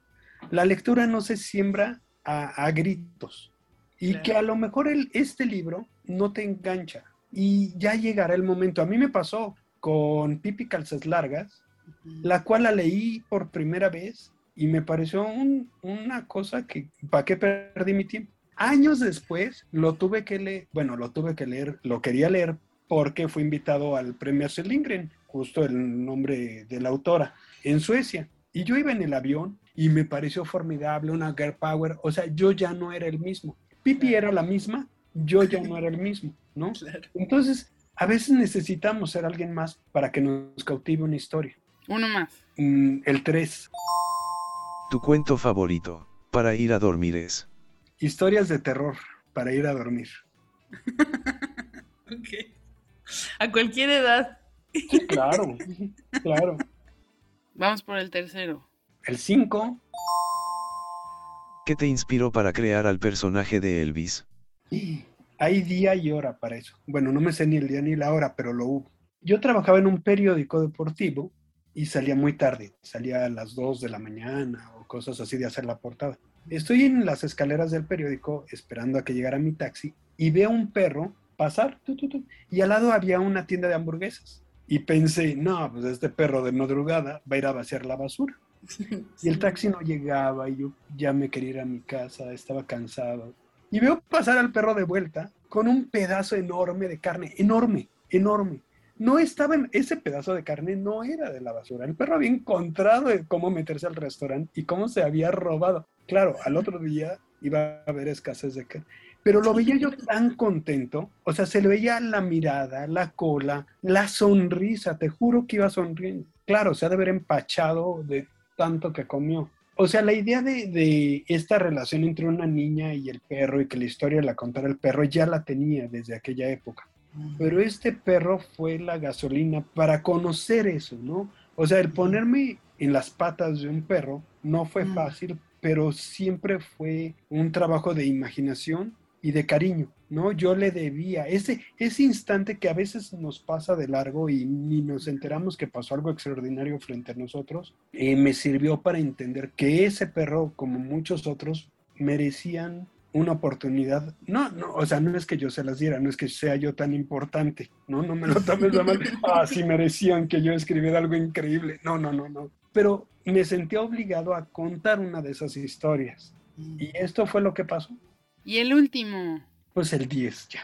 La lectura no se siembra a, a gritos. Y que a lo mejor el, este libro no te engancha. Y ya llegará el momento. A mí me pasó con Pipi Calzas Largas, la cual la leí por primera vez y me pareció un- una cosa que, ¿para qué perdí mi tiempo? Años después lo tuve que leer, bueno, lo tuve que leer, lo quería leer porque fui invitado al premio Astrid Lindgren, justo el nombre de la autora, en Suecia. Y yo iba en el avión y me pareció formidable, una girl power, o sea, yo ya no era el mismo. Pipi era la misma, yo ya no era el mismo, ¿no? Entonces, a veces necesitamos ser alguien más para que nos cautive una historia. Uno más. Mm, el 3. Tu cuento favorito para ir a dormir es. Historias de terror para ir a dormir. ok. A cualquier edad. Sí, claro, claro. Vamos por el tercero. El 5. ¿Qué te inspiró para crear al personaje de Elvis? Hay día y hora para eso. Bueno, no me sé ni el día ni la hora, pero lo hubo. Yo trabajaba en un periódico deportivo y salía muy tarde. Salía a las 2 de la mañana o cosas así de hacer la portada. Estoy en las escaleras del periódico esperando a que llegara mi taxi y veo un perro pasar y al lado había una tienda de hamburguesas. Y pensé, no, pues este perro de madrugada va a ir a vaciar la basura. Y el taxi no llegaba y yo ya me quería ir a mi casa, estaba cansado. Y veo pasar al perro de vuelta con un pedazo enorme de carne, enorme, enorme. No estaba en ese pedazo de carne, no era de la basura. El perro había encontrado cómo meterse al restaurante y cómo se había robado. Claro, al otro día iba a haber escasez de carne. Pero lo veía yo tan contento, o sea, se le veía la mirada, la cola, la sonrisa, te juro que iba sonriendo. Claro, se ha de haber empachado de tanto que comió. O sea, la idea de, de, esta relación entre una niña y el perro y que la historia la contara el perro ya la tenía desde aquella época. Pero este perro fue la gasolina para conocer eso, ¿no? O sea, el ponerme en las patas de un perro no fue fácil, pero siempre fue un trabajo de imaginación y de cariño, ¿no? Yo le debía ese, ese instante que a veces nos pasa de largo y ni nos enteramos que pasó algo extraordinario frente a nosotros, eh, me sirvió para entender que ese perro, como muchos otros, merecían una oportunidad. No, no, o sea, no es que yo se las diera, no es que sea yo tan importante, ¿no? No me lo tomes mal. Ah, sí merecían que yo escribiera algo increíble. No, no, no, no. Pero me sentí obligado a contar una de esas historias. Y esto fue lo que pasó. Y el último. Pues el 10 ya.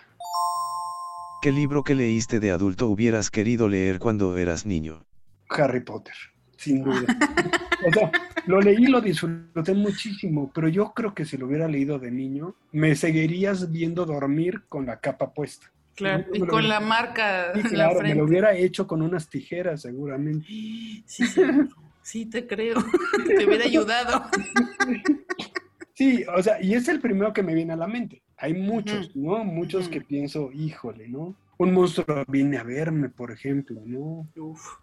¿Qué libro que leíste de adulto hubieras querido leer cuando eras niño? Harry Potter, sin duda. o sea, lo leí, lo disfruté muchísimo, pero yo creo que si lo hubiera leído de niño, me seguirías viendo dormir con la capa puesta. Claro, y con la marca. Sí, claro, me lo hubiera hecho con unas tijeras, seguramente. Sí, sí, sí te creo. te hubiera ayudado. Sí, o sea, y es el primero que me viene a la mente. Hay muchos, ¿no? Muchos que pienso, híjole, ¿no? Un monstruo viene a verme, por ejemplo, ¿no?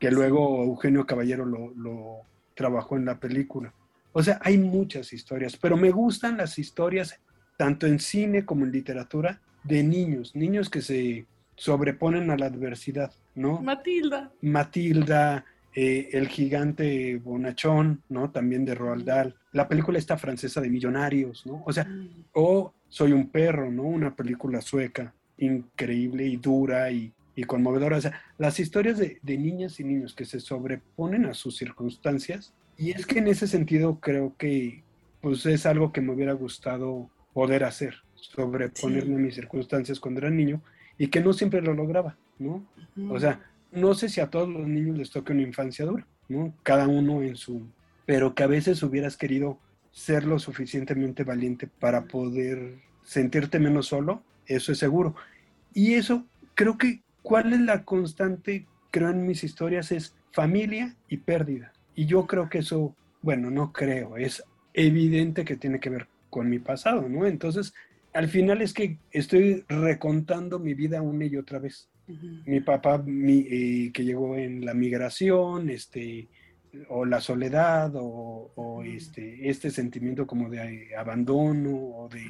que luego Eugenio Caballero lo, lo trabajó en la película. O sea, hay muchas historias, pero me gustan las historias, tanto en cine como en literatura, de niños, niños que se sobreponen a la adversidad, ¿no? Matilda. Matilda, eh, El gigante bonachón, ¿no? También de Roald Dahl. La película esta francesa de Millonarios, ¿no? O sea, o Soy un perro, ¿no? Una película sueca increíble y dura y, y conmovedora. O sea, las historias de, de, niñas y niños que se sobreponen a sus circunstancias. Y es que en ese sentido creo que pues es algo que me hubiera gustado poder hacer, sobreponerme sí. a mis circunstancias cuando era niño y que no siempre lo lograba, ¿no? Uh -huh. O sea, no sé si a todos los niños les toca una infancia dura, ¿no? Cada uno en su... Pero que a veces hubieras querido ser lo suficientemente valiente para poder sentirte menos solo, eso es seguro. Y eso, creo que, ¿cuál es la constante, creo en mis historias? Es familia y pérdida. Y yo creo que eso, bueno, no creo, es evidente que tiene que ver con mi pasado, ¿no? Entonces, al final es que estoy recontando mi vida una y otra vez. Uh -huh. Mi papá mi, eh, que llegó en la migración, este, o la soledad, o, este, este sentimiento como de abandono o de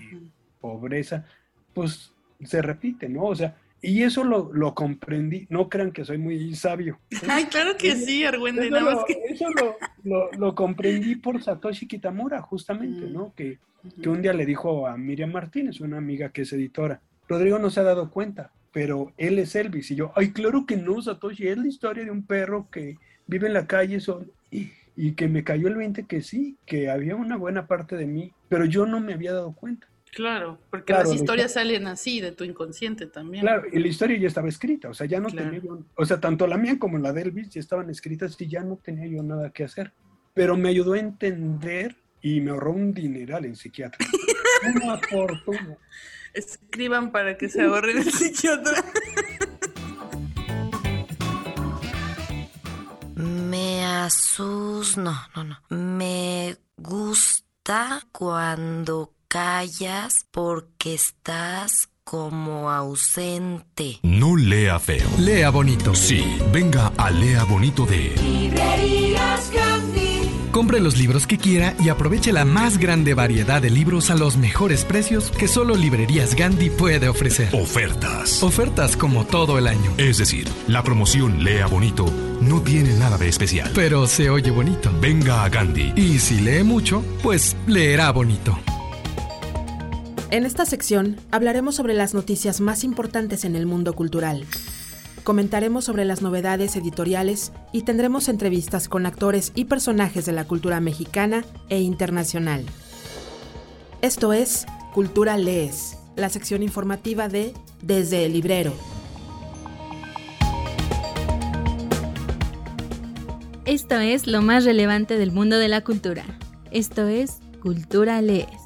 pobreza, pues se repite, ¿no? O sea, y eso lo, lo, comprendí. No crean que soy muy sabio. Ay, claro que sí, Argüende, nada más que... Eso lo, lo, lo, comprendí por Satoshi Kitamura, justamente, ¿no? Que, que un día le dijo a Miriam Martínez, una amiga que es editora, Rodrigo no se ha dado cuenta, pero él es Elvis. Y yo, ay, claro que no, Satoshi, es la historia de un perro que vive en la calle solo. Y, que me cayó el 20 que sí, que había una buena parte de mí, pero yo no me había dado cuenta. Claro, porque claro, las historias salen así, de tu inconsciente también. Claro, y la historia ya estaba escrita, o sea, ya no claro. tenía yo, o sea, tanto la mía como la de Elvis ya estaban escritas y ya no tenía yo nada que hacer. Pero me ayudó a entender y me ahorró un dineral en psiquiatra. Una fortuna. Escriban para que se ahorren el psiquiatra. Me asus... No, no, no. Me gusta cuando callas porque estás como ausente. No lea feo. Lea bonito. Sí, venga a Lea Bonito de Librerías Gandhi. Compre los libros que quiera y aproveche la más grande variedad de libros a los mejores precios que solo Librerías Gandhi puede ofrecer. Ofertas. Ofertas como todo el año. Es decir, la promoción Lea Bonito no tiene nada de especial. Pero se oye bonito. Venga a Gandhi. Y si lee mucho, pues leerá bonito. En esta sección hablaremos sobre las noticias más importantes en el mundo cultural. Comentaremos sobre las novedades editoriales y tendremos entrevistas con actores y personajes de la cultura mexicana e internacional. Esto es Cultura Lees, la sección informativa de Desde el Librero. Esto es lo más relevante del mundo de la cultura. Esto es Cultura Lees.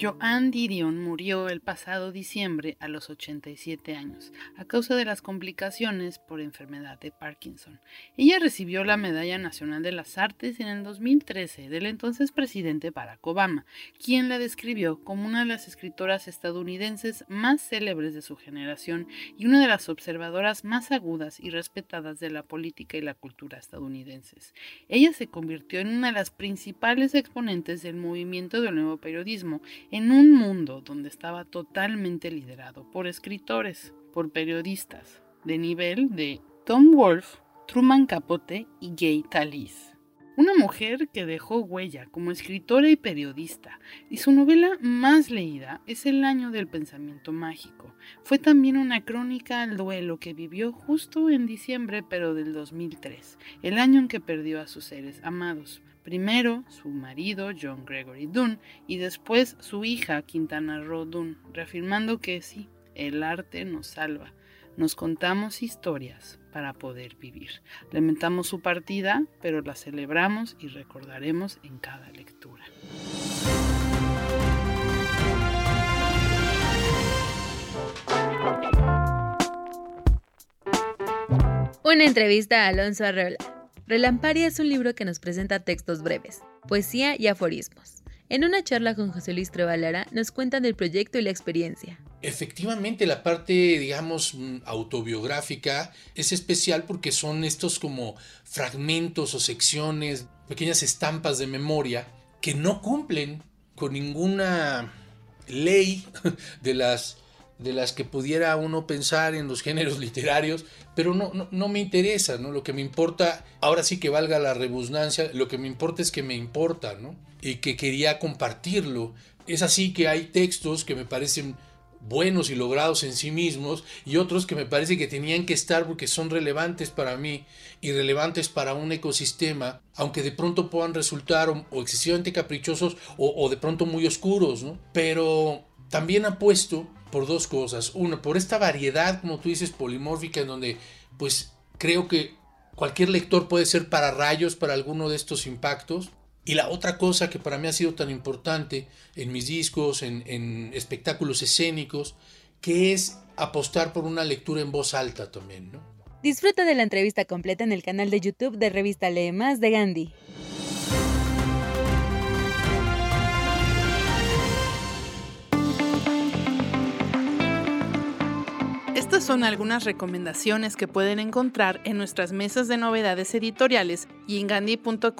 Joan Didion murió el pasado diciembre a los 87 años a causa de las complicaciones por enfermedad de Parkinson. Ella recibió la Medalla Nacional de las Artes en el 2013 del entonces presidente Barack Obama, quien la describió como una de las escritoras estadounidenses más célebres de su generación y una de las observadoras más agudas y respetadas de la política y la cultura estadounidenses. Ella se convirtió en una de las principales exponentes del movimiento del nuevo periodismo en un mundo donde estaba totalmente liderado por escritores, por periodistas, de nivel de Tom Wolfe, Truman Capote y Gay Talese. Una mujer que dejó huella como escritora y periodista, y su novela más leída es El año del pensamiento mágico. Fue también una crónica al duelo que vivió justo en diciembre pero del 2003, el año en que perdió a sus seres amados. Primero su marido John Gregory Dunn y después su hija Quintana Roo Dunn, reafirmando que sí, el arte nos salva. Nos contamos historias para poder vivir. Lamentamos su partida, pero la celebramos y recordaremos en cada lectura. Una entrevista a Alonso Arreola. Relamparia es un libro que nos presenta textos breves, poesía y aforismos. En una charla con José Luis Trevalara nos cuentan del proyecto y la experiencia. Efectivamente, la parte, digamos, mm, autobiográfica es especial porque son estos como fragmentos o secciones, pequeñas estampas de memoria que no cumplen con ninguna ley de las de las que pudiera uno pensar en los géneros literarios, pero no, no, me interesa, ¿no? Lo que me importa, ahora sí que valga la rebusnancia, lo que me importa es que me importa, ¿no? Y que quería compartirlo. Es así que hay textos que me parecen buenos y logrados en sí mismos y otros que me parece que tenían que estar porque son relevantes para mí y relevantes para un ecosistema, aunque de pronto puedan resultar o, o excesivamente caprichosos o, o de pronto muy oscuros, ¿no? Pero también apuesto por dos cosas. Una, por esta variedad, como tú dices, polimórfica, en donde pues creo que cualquier lector puede ser para rayos para alguno de estos impactos. Y la otra cosa que para mí ha sido tan importante en mis discos, en, en espectáculos escénicos, que es apostar por una lectura en voz alta también, ¿no? Disfruta de la entrevista completa en el canal de YouTube de Revista Lee Más de Gandhi. Estas son algunas recomendaciones que pueden encontrar en nuestras mesas de novedades editoriales y en gandhi.com.mx.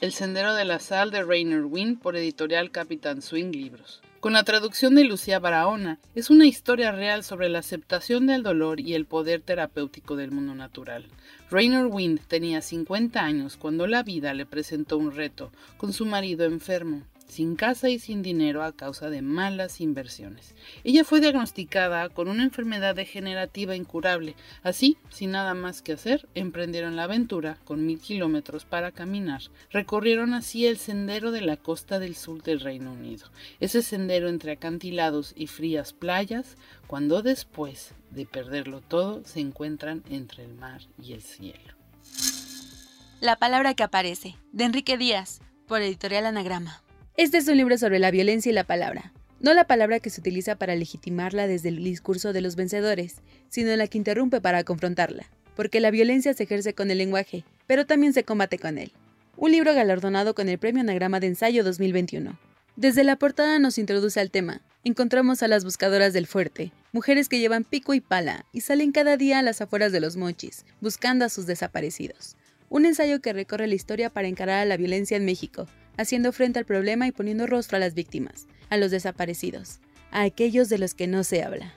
El Sendero de la Sal de Rainer Wynn por editorial Capitán Swing Libros. Con la traducción de Lucía Barahona, es una historia real sobre la aceptación del dolor y el poder terapéutico del mundo natural. Rainer Wynn tenía 50 años cuando la vida le presentó un reto con su marido enfermo sin casa y sin dinero a causa de malas inversiones. Ella fue diagnosticada con una enfermedad degenerativa incurable. Así, sin nada más que hacer, emprendieron la aventura con mil kilómetros para caminar. Recorrieron así el sendero de la costa del sur del Reino Unido. Ese sendero entre acantilados y frías playas, cuando después de perderlo todo se encuentran entre el mar y el cielo. La palabra que aparece, de Enrique Díaz, por editorial Anagrama. Este es un libro sobre la violencia y la palabra. No la palabra que se utiliza para legitimarla desde el discurso de los vencedores, sino la que interrumpe para confrontarla, porque la violencia se ejerce con el lenguaje, pero también se combate con él. un libro galardonado con el Premio Anagrama de Ensayo 2021. Desde la portada nos introduce al tema. Encontramos a las buscadoras del fuerte, mujeres que llevan pico y pala y salen cada día a las afueras de los mochis, buscando a sus desaparecidos. Un ensayo que recorre la historia para encarar a la violencia en México, haciendo frente al problema y poniendo rostro a las víctimas, a los desaparecidos, a aquellos de los que no se habla.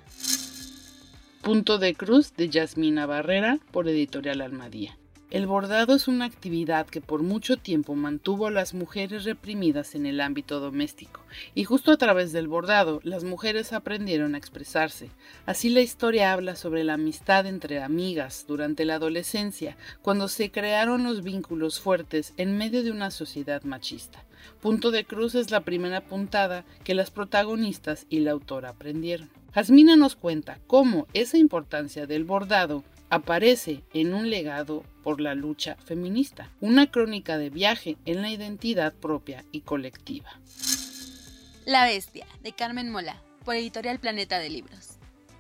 Punto de Cruz de Yasmina Barrera por Editorial Almadía. El bordado es una actividad que por mucho tiempo mantuvo a las mujeres reprimidas en el ámbito doméstico, y justo a través del bordado las mujeres aprendieron a expresarse. Así la historia habla sobre la amistad entre amigas durante la adolescencia, cuando se crearon los vínculos fuertes en medio de una sociedad machista. Punto de Cruz es la primera puntada que las protagonistas y la autora aprendieron. Jasmina nos cuenta cómo esa importancia del bordado aparece en un legado por la lucha feminista, una crónica de viaje en la identidad propia y colectiva. La Bestia, de Carmen Mola, por Editorial Planeta de Libros.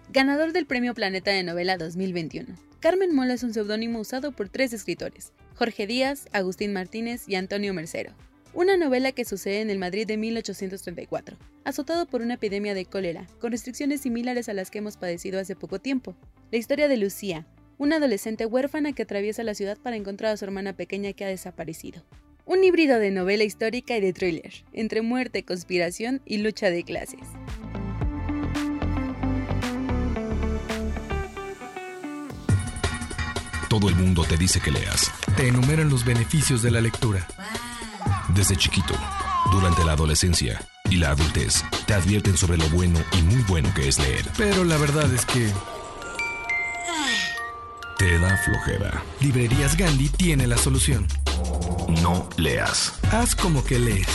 Ganador del Premio Planeta de Novela 2021. Carmen Mola es un seudónimo usado por tres escritores, Jorge Díaz, Agustín Martínez y Antonio Mercero. Una novela que sucede en el Madrid de 1834, azotado por una epidemia de cólera, con restricciones similares a las que hemos padecido hace poco tiempo. La historia de Lucía, una adolescente huérfana que atraviesa la ciudad para encontrar a su hermana pequeña que ha desaparecido. Un híbrido de novela histórica y de thriller, entre muerte, conspiración y lucha de clases. Todo el mundo te dice que leas. Te enumeran los beneficios de la lectura. Desde chiquito, durante la adolescencia y la adultez, te advierten sobre lo bueno y muy bueno que es leer. Pero la verdad es que te da flojera. Librerías Gandhi tiene la solución. No leas. Haz como que lees.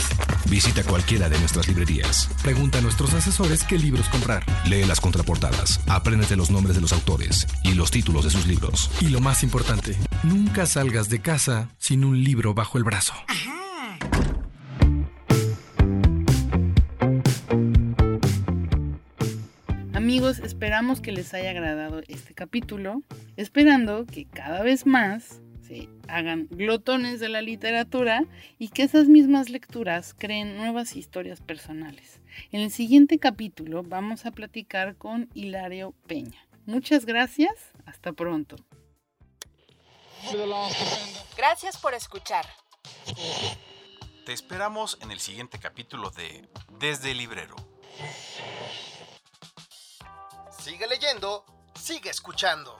Visita cualquiera de nuestras librerías. Pregunta a nuestros asesores qué libros comprar. Lee las contraportadas. Apréndete los nombres de los autores y los títulos de sus libros. Y lo más importante, nunca salgas de casa sin un libro bajo el brazo. Amigos, esperamos que les haya agradado este capítulo, esperando que cada vez más se hagan glotones de la literatura y que esas mismas lecturas creen nuevas historias personales. En el siguiente capítulo vamos a platicar con Hilario Peña. Muchas gracias, hasta pronto. Gracias por escuchar. Te esperamos en el siguiente capítulo de Desde el Librero. Sigue leyendo, sigue escuchando.